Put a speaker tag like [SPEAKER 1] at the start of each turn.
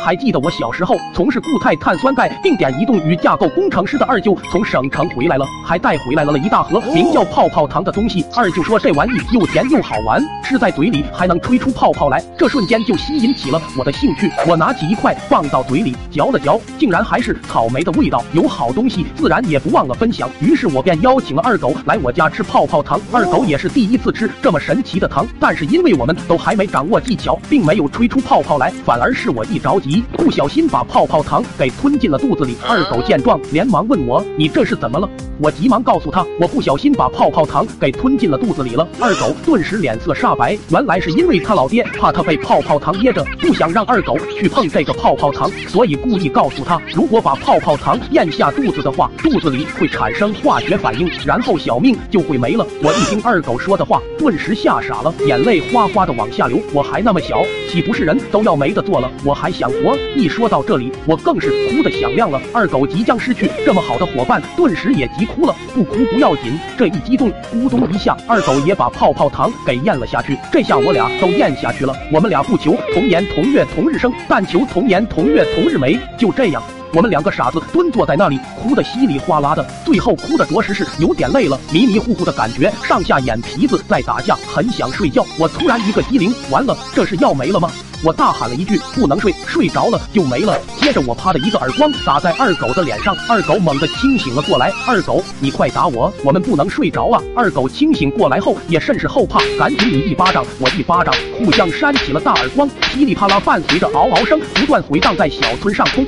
[SPEAKER 1] 还记得我小时候从事固态碳酸钙定点移动与架构工程师的二舅从省城回来了，还带回来了了一大盒名叫泡泡糖的东西。二舅说这玩意又甜又好玩，吃在嘴里还能吹出泡泡来，这瞬间就吸引起了我的兴趣。我拿起一块放到嘴里嚼了嚼，竟然还是草莓的味道。有好东西自然也不忘了分享，于是我便邀请了二狗来我家吃泡泡糖。二狗也是第一次吃这么神奇的糖，但是因为我们都还没掌握技巧，并没有吹出泡泡来，反而是我一着急，不小心把泡泡糖给吞进了肚子里。二狗见状，连忙问我：“你这是怎么了？”我急忙告诉他，我不小心把泡泡糖给吞进了肚子里了。二狗顿时脸色煞白，原来是因为他老爹怕他被泡泡糖噎着，不想让二狗去碰这个泡泡糖，所以故意告诉他，如果把泡泡糖咽下肚子的话，肚子里会产生化学反应，然后小命就会没了。我一听二狗说的话，顿时吓傻了，眼泪哗哗的往下流。我还那么小，岂不是人都要没得做了？我还想我？一说到这里，我更是哭得响亮了。二狗即将失去这么好的伙伴，顿时也急哭了。不哭不要紧，这一激动，咕咚一下，二狗也把泡泡糖给咽了下去。这下我俩都咽下去了。我们俩不求同年同月同日生，但求同年同月同日没。就这样，我们两个傻子蹲坐在那里，哭得稀里哗啦的，最后哭的着实是有点累了，迷迷糊糊的感觉，上下眼皮子在打架，很想睡。觉。我突然一个机灵，完了，这是要没了吗？我大喊了一句：“不能睡，睡着了就没了。”接着我啪的一个耳光打在二狗的脸上，二狗猛地清醒了过来。二狗，你快打我，我们不能睡。着啊！二狗清醒过来后也甚是后怕，赶紧你一巴掌我一巴掌，互相扇起了大耳光，噼里啪啦伴随着嗷嗷声不断回荡在小村上空。